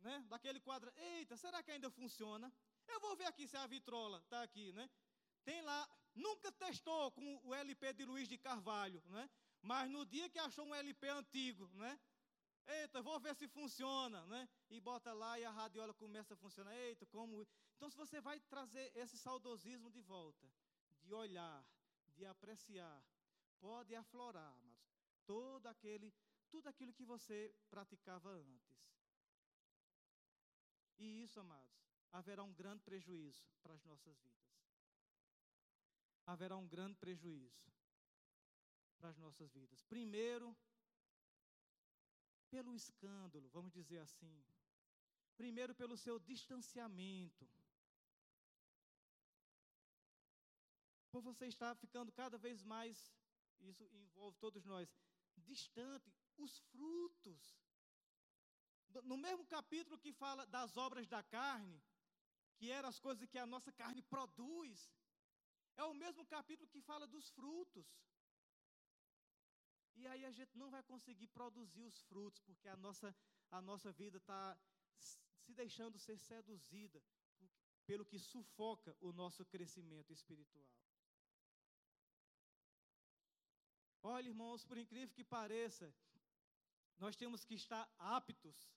né, daquele quadro. Eita, será que ainda funciona? Eu vou ver aqui se a vitrola está aqui, né? Tem lá, nunca testou com o LP de Luiz de Carvalho, né? Mas no dia que achou um LP antigo, né? Eita, vou ver se funciona, né? E bota lá e a radiola começa a funcionar. Eita, como. Então, se você vai trazer esse saudosismo de volta, de olhar, de apreciar, pode aflorar, mas todo aquele tudo aquilo que você praticava antes. E isso, amados, haverá um grande prejuízo para as nossas vidas. Haverá um grande prejuízo para as nossas vidas. Primeiro, pelo escândalo, vamos dizer assim. Primeiro, pelo seu distanciamento. Por você estar ficando cada vez mais, isso envolve todos nós, distante, os frutos. No mesmo capítulo que fala das obras da carne, que eram as coisas que a nossa carne produz, é o mesmo capítulo que fala dos frutos. E aí a gente não vai conseguir produzir os frutos, porque a nossa, a nossa vida está se deixando ser seduzida pelo que sufoca o nosso crescimento espiritual. Olha, irmãos, por incrível que pareça, nós temos que estar aptos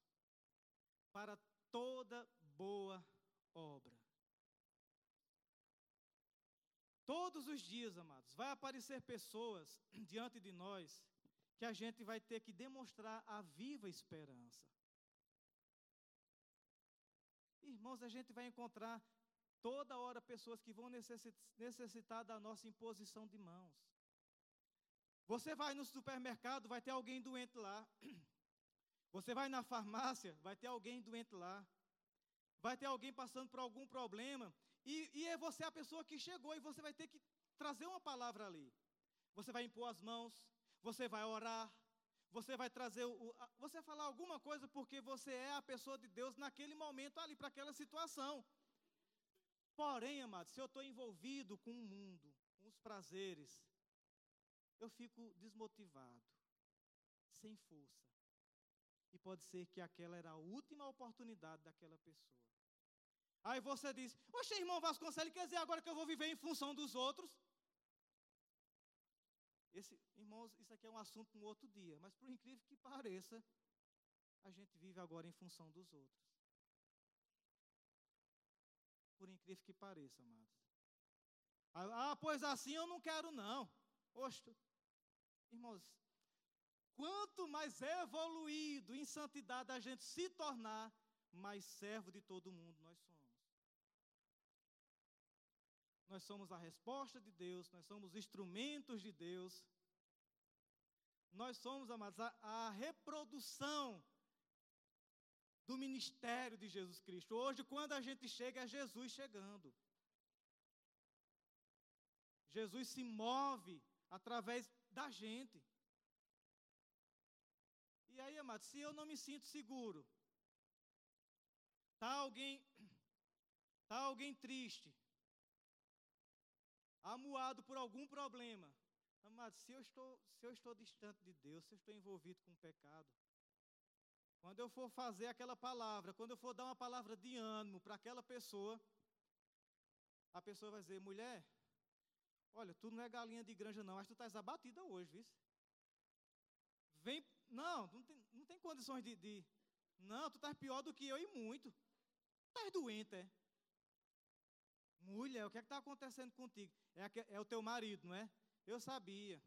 para toda boa obra. Todos os dias, amados, vai aparecer pessoas diante de nós que a gente vai ter que demonstrar a viva esperança. Irmãos, a gente vai encontrar toda hora pessoas que vão necessitar da nossa imposição de mãos. Você vai no supermercado, vai ter alguém doente lá. Você vai na farmácia, vai ter alguém doente lá. Vai ter alguém passando por algum problema. E, e é você a pessoa que chegou e você vai ter que trazer uma palavra ali. Você vai impor as mãos, você vai orar, você vai trazer, o, você vai falar alguma coisa porque você é a pessoa de Deus naquele momento ali, para aquela situação. Porém, amados, se eu estou envolvido com o mundo, com os prazeres, eu fico desmotivado, sem força. E pode ser que aquela era a última oportunidade daquela pessoa. Aí você diz: Oxe, irmão Vasconcelos, quer dizer agora que eu vou viver em função dos outros? Esse, irmãos, isso aqui é um assunto um outro dia, mas por incrível que pareça, a gente vive agora em função dos outros. Por incrível que pareça, amados. Ah, pois assim eu não quero, não. Oxe, irmãos, quanto mais evoluído em santidade a gente se tornar, mais servo de todo mundo nós somos. Nós somos a resposta de Deus, nós somos instrumentos de Deus. Nós somos, amados, a, a reprodução do ministério de Jesus Cristo. Hoje, quando a gente chega, é Jesus chegando. Jesus se move através da gente. E aí, amados, se eu não me sinto seguro, tá alguém tá alguém triste, amuado por algum problema. Amado, se eu estou, se eu estou distante de Deus, se eu estou envolvido com pecado, quando eu for fazer aquela palavra, quando eu for dar uma palavra de ânimo para aquela pessoa, a pessoa vai dizer, mulher, olha, tu não é galinha de granja não, mas tu estás abatida hoje, viu? Vem, não, não tem, não tem condições de, de não, tu estás pior do que eu e muito. Estás doente, é? Mulher, o que é está acontecendo contigo? É, é o teu marido, não é? Eu sabia.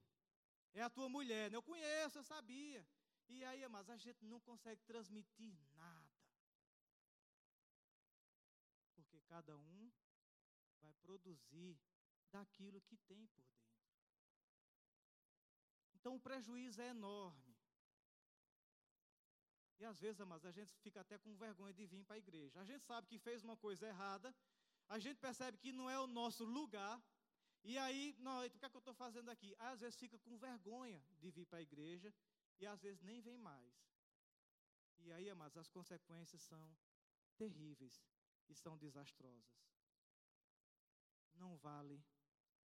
É a tua mulher, né? eu conheço, eu sabia. E aí, mas a gente não consegue transmitir nada. Porque cada um vai produzir daquilo que tem por dentro. Então o prejuízo é enorme. E às vezes, mas a gente fica até com vergonha de vir para a igreja. A gente sabe que fez uma coisa errada, a gente percebe que não é o nosso lugar, e aí, não, o que é que eu estou fazendo aqui? Aí, às vezes fica com vergonha de vir para a igreja, e às vezes nem vem mais. E aí, amados, as consequências são terríveis e são desastrosas. Não vale,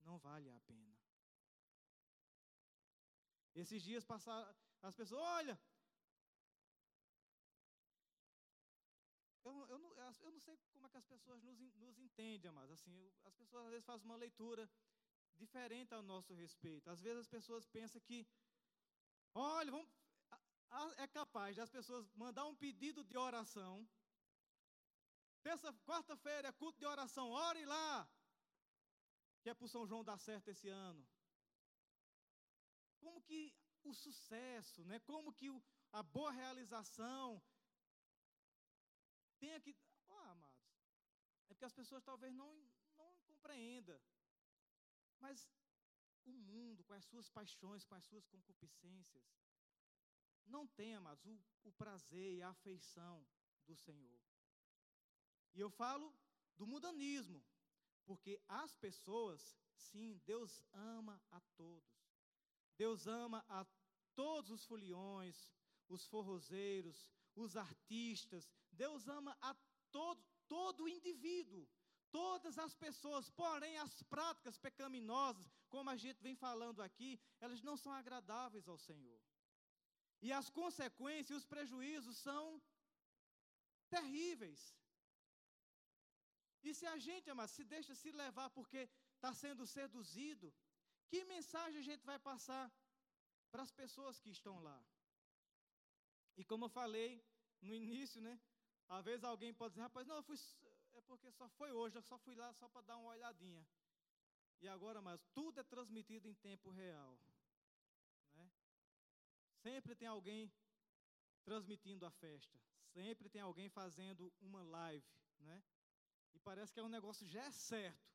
não vale a pena. Esses dias passaram, as pessoas, olha, Eu, eu, não, eu não sei como é que as pessoas nos, nos entendem, mas assim, as pessoas às vezes fazem uma leitura diferente ao nosso respeito. Às vezes as pessoas pensam que, olha, vamos, é capaz das pessoas mandar um pedido de oração. Terça, quarta-feira é culto de oração, ore lá, que é para o São João dar certo esse ano. Como que o sucesso, né? como que o, a boa realização, tenha que. que as pessoas talvez não, não compreendam. Mas o mundo, com as suas paixões, com as suas concupiscências, não tem, amados, o, o prazer e a afeição do Senhor. E eu falo do mundanismo, porque as pessoas, sim, Deus ama a todos. Deus ama a todos os foliões, os forrozeiros, os artistas. Deus ama a todo, todo indivíduo, todas as pessoas. Porém, as práticas pecaminosas, como a gente vem falando aqui, elas não são agradáveis ao Senhor. E as consequências os prejuízos são terríveis. E se a gente, amado, se deixa se levar porque está sendo seduzido, que mensagem a gente vai passar para as pessoas que estão lá? E como eu falei no início, né? Às vezes alguém pode dizer, rapaz, não, eu fui, é porque só foi hoje, eu só fui lá só para dar uma olhadinha. E agora, mas tudo é transmitido em tempo real. Né? Sempre tem alguém transmitindo a festa. Sempre tem alguém fazendo uma live, né? E parece que é um negócio já é certo.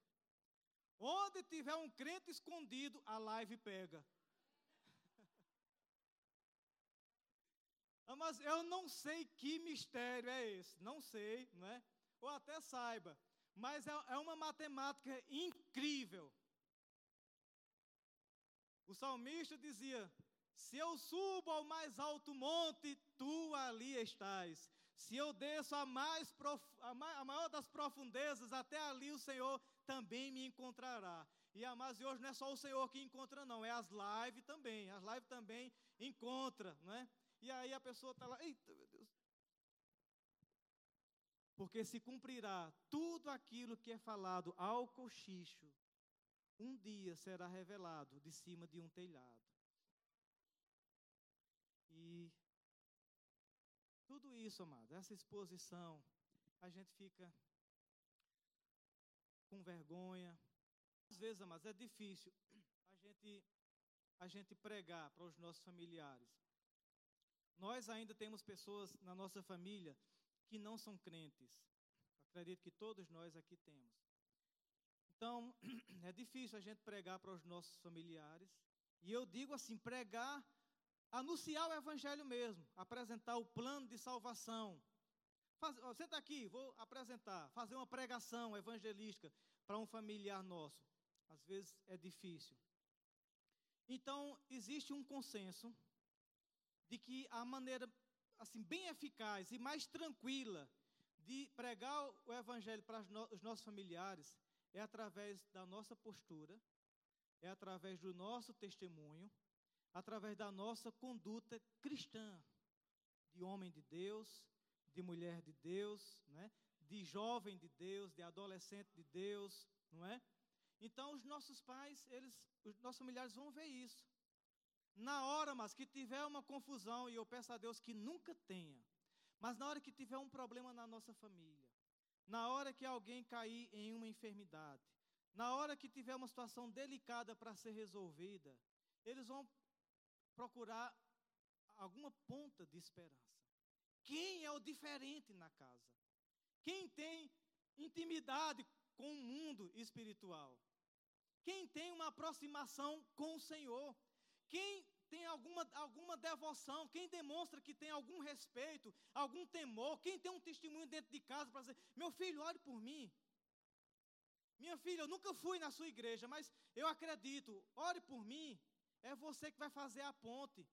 Onde tiver um crente escondido, a live pega. Mas eu não sei que mistério é esse, não sei, não é? Ou até saiba, mas é, é uma matemática incrível. O salmista dizia: Se eu subo ao mais alto monte, tu ali estás. Se eu desço a, mais prof... a, maior das profundezas, até ali o Senhor também me encontrará. E amados, e hoje não é só o Senhor que encontra, não, é as lives também. As lives também encontra, não é? E aí a pessoa está lá, eita, meu Deus. Porque se cumprirá tudo aquilo que é falado ao cochicho, um dia será revelado de cima de um telhado. E tudo isso, amado, essa exposição, a gente fica com vergonha. Às vezes, amados, é difícil a gente, a gente pregar para os nossos familiares. Nós ainda temos pessoas na nossa família que não são crentes. Acredito que todos nós aqui temos. Então, é difícil a gente pregar para os nossos familiares. E eu digo assim: pregar anunciar o evangelho mesmo, apresentar o plano de salvação. Faz, ó, senta aqui, vou apresentar, fazer uma pregação evangelística para um familiar nosso. Às vezes é difícil. Então, existe um consenso de que a maneira assim bem eficaz e mais tranquila de pregar o evangelho para os nossos familiares é através da nossa postura, é através do nosso testemunho, através da nossa conduta cristã, de homem de Deus, de mulher de Deus, né? de jovem de Deus, de adolescente de Deus, não é? Então os nossos pais, eles, os nossos familiares vão ver isso. Na hora, mas que tiver uma confusão, e eu peço a Deus que nunca tenha, mas na hora que tiver um problema na nossa família, na hora que alguém cair em uma enfermidade, na hora que tiver uma situação delicada para ser resolvida, eles vão procurar alguma ponta de esperança. Quem é o diferente na casa? Quem tem intimidade com o mundo espiritual? Quem tem uma aproximação com o Senhor? Quem tem alguma, alguma devoção? Quem demonstra que tem algum respeito, algum temor? Quem tem um testemunho dentro de casa para dizer: meu filho, ore por mim? Minha filha, eu nunca fui na sua igreja, mas eu acredito, ore por mim. É você que vai fazer a ponte.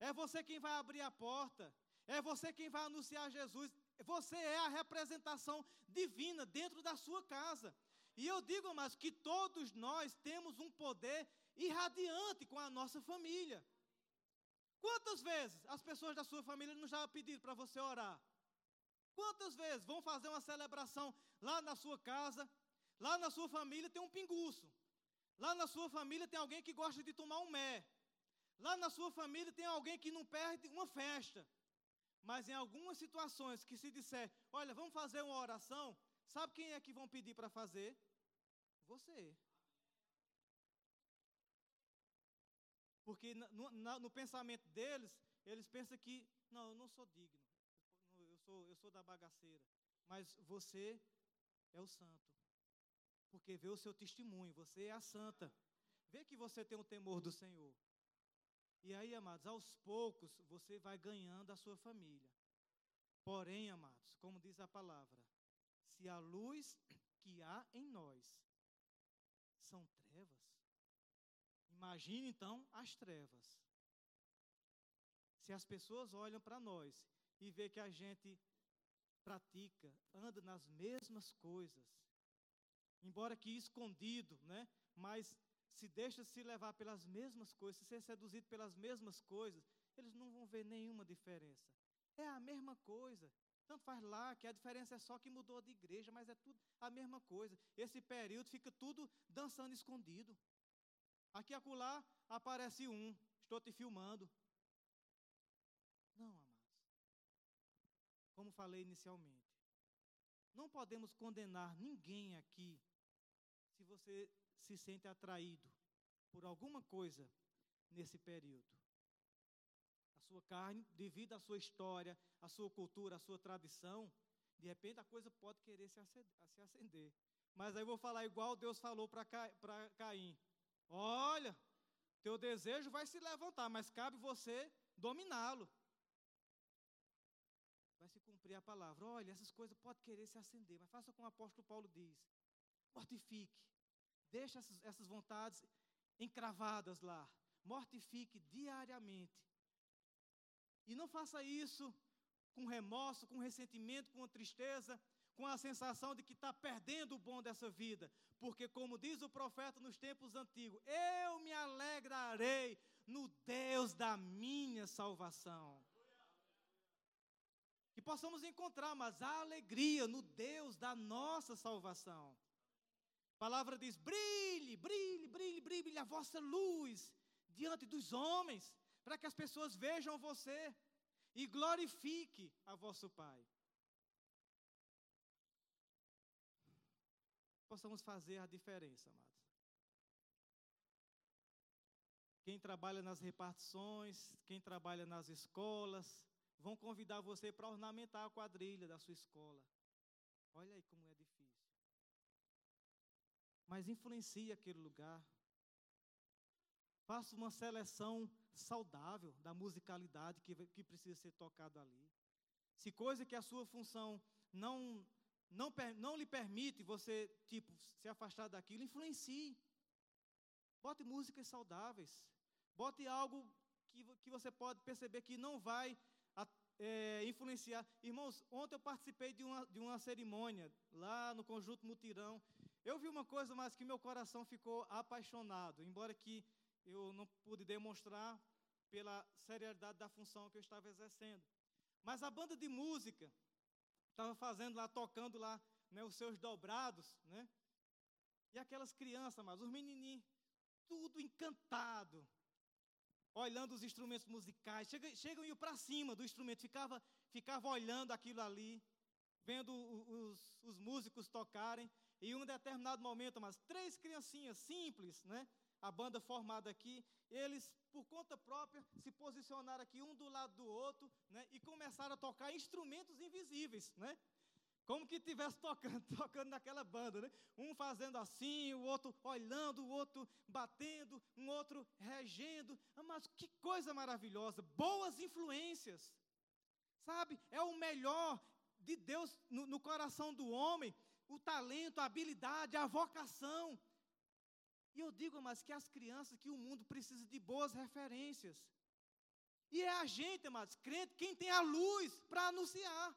É você quem vai abrir a porta. É você quem vai anunciar Jesus. Você é a representação divina dentro da sua casa. E eu digo, mas que todos nós temos um poder irradiante com a nossa família. Quantas vezes as pessoas da sua família não já pediram para você orar? Quantas vezes vão fazer uma celebração lá na sua casa, lá na sua família tem um pinguço. Lá na sua família tem alguém que gosta de tomar um mé. Lá na sua família tem alguém que não perde uma festa. Mas em algumas situações que se disser, olha, vamos fazer uma oração, sabe quem é que vão pedir para fazer? Você. Porque no, no, no, pensamento deles, eles pensam que, não, eu não sou digno. Eu sou, eu sou da bagaceira. Mas você é o santo. Porque vê o seu testemunho, você é a santa. Vê que você tem o temor do Senhor. E aí, amados, aos poucos você vai ganhando a sua família. Porém, amados, como diz a palavra, se a luz que há em nós são trevas, imagine então as trevas. Se as pessoas olham para nós e vê que a gente pratica, anda nas mesmas coisas, embora que escondido, né? Mas se deixa se levar pelas mesmas coisas, se ser seduzido pelas mesmas coisas, eles não vão ver nenhuma diferença. É a mesma coisa. Tanto faz lá que a diferença é só que mudou de igreja, mas é tudo a mesma coisa. Esse período fica tudo dançando escondido. Aqui acolá aparece um, estou te filmando. Não, amados. Como falei inicialmente, não podemos condenar ninguém aqui se você se sente atraído por alguma coisa nesse período. A sua carne, devido à sua história, à sua cultura, à sua tradição, de repente a coisa pode querer se acender. Mas aí eu vou falar igual Deus falou para Caim: Olha, teu desejo vai se levantar, mas cabe você dominá-lo. Vai se cumprir a palavra. Olha, essas coisas podem querer se acender, mas faça como o apóstolo Paulo diz: mortifique. Deixe essas, essas vontades encravadas lá. Mortifique diariamente. E não faça isso com remorso, com ressentimento, com tristeza, com a sensação de que está perdendo o bom dessa vida. Porque, como diz o profeta nos tempos antigos, eu me alegrarei no Deus da minha salvação. Que possamos encontrar, mas a alegria no Deus da nossa salvação. A palavra diz: brilhe, brilhe, brilhe, brilhe a vossa luz diante dos homens, para que as pessoas vejam você e glorifique a vosso Pai. Possamos fazer a diferença, amados. Quem trabalha nas repartições, quem trabalha nas escolas, vão convidar você para ornamentar a quadrilha da sua escola. Olha aí como é difícil mas influencie aquele lugar. Faça uma seleção saudável da musicalidade que, que precisa ser tocado ali. Se coisa que a sua função não, não, não lhe permite você, tipo, se afastar daquilo, influencie. Bote músicas saudáveis. Bote algo que, que você pode perceber que não vai é, influenciar. Irmãos, ontem eu participei de uma, de uma cerimônia lá no Conjunto Mutirão. Eu vi uma coisa, mas que meu coração ficou apaixonado, embora que eu não pude demonstrar pela seriedade da função que eu estava exercendo. Mas a banda de música estava fazendo lá, tocando lá né, os seus dobrados, né? E aquelas crianças, mas os menininhos, tudo encantado, olhando os instrumentos musicais, chegam, chegam e para cima do instrumento, ficava, ficava olhando aquilo ali, vendo os, os músicos tocarem, e em um determinado momento, mas três criancinhas simples, né? A banda formada aqui, eles, por conta própria, se posicionaram aqui um do lado do outro, né? E começaram a tocar instrumentos invisíveis, né? Como que estivesse tocando, tocando naquela banda, né? Um fazendo assim, o outro olhando, o outro batendo, um outro regendo. Ah, mas que coisa maravilhosa! Boas influências. Sabe? É o melhor de Deus no, no coração do homem, o talento, a habilidade, a vocação. E eu digo, mas que as crianças, que o mundo precisa de boas referências. E é a gente, amados, crente, quem tem a luz para anunciar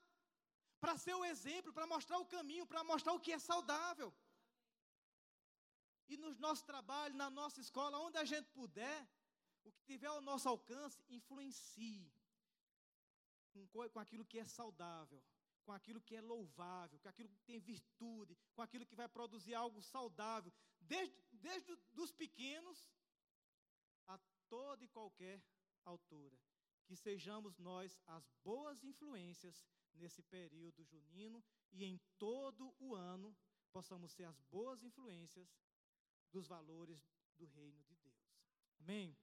para ser o exemplo, para mostrar o caminho, para mostrar o que é saudável. E nos nossos trabalhos, na nossa escola, onde a gente puder, o que tiver ao nosso alcance, influencie com, com aquilo que é saudável, com aquilo que é louvável, com aquilo que tem virtude, com aquilo que vai produzir algo saudável, desde, desde os pequenos a toda e qualquer altura. Que sejamos nós as boas influências nesse período junino e em todo o ano possamos ser as boas influências dos valores do reino de Deus. Amém?